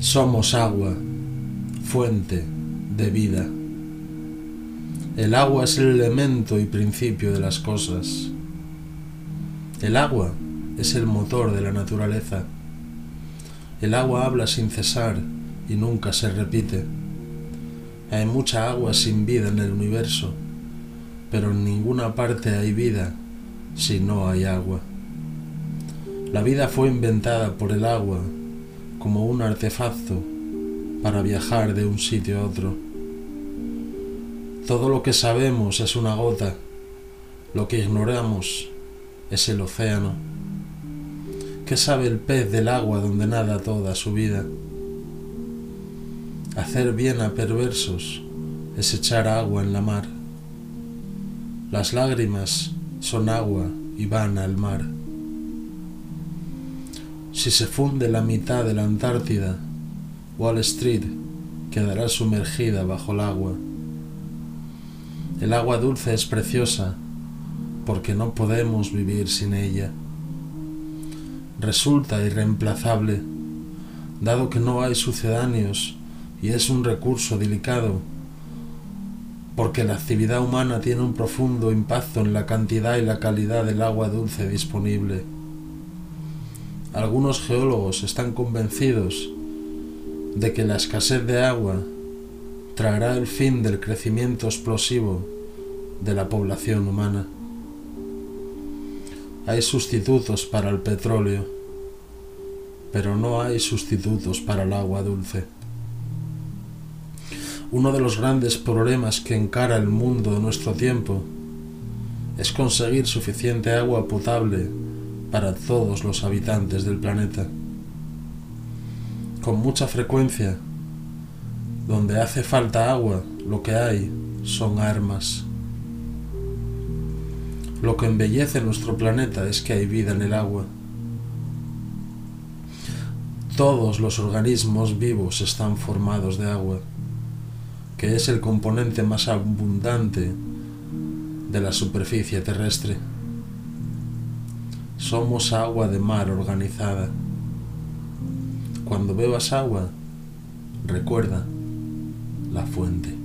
Somos agua, fuente de vida. El agua es el elemento y principio de las cosas. El agua es el motor de la naturaleza. El agua habla sin cesar y nunca se repite. Hay mucha agua sin vida en el universo, pero en ninguna parte hay vida si no hay agua. La vida fue inventada por el agua como un artefacto para viajar de un sitio a otro. Todo lo que sabemos es una gota, lo que ignoramos es el océano. ¿Qué sabe el pez del agua donde nada toda su vida? Hacer bien a perversos es echar agua en la mar. Las lágrimas son agua y van al mar. Si se funde la mitad de la Antártida, Wall Street quedará sumergida bajo el agua. El agua dulce es preciosa porque no podemos vivir sin ella. Resulta irreemplazable, dado que no hay sucedáneos y es un recurso delicado, porque la actividad humana tiene un profundo impacto en la cantidad y la calidad del agua dulce disponible. Algunos geólogos están convencidos de que la escasez de agua traerá el fin del crecimiento explosivo de la población humana. Hay sustitutos para el petróleo, pero no hay sustitutos para el agua dulce. Uno de los grandes problemas que encara el mundo de nuestro tiempo es conseguir suficiente agua potable para todos los habitantes del planeta. Con mucha frecuencia, donde hace falta agua, lo que hay son armas. Lo que embellece nuestro planeta es que hay vida en el agua. Todos los organismos vivos están formados de agua, que es el componente más abundante de la superficie terrestre. Somos agua de mar organizada. Cuando bebas agua, recuerda la fuente.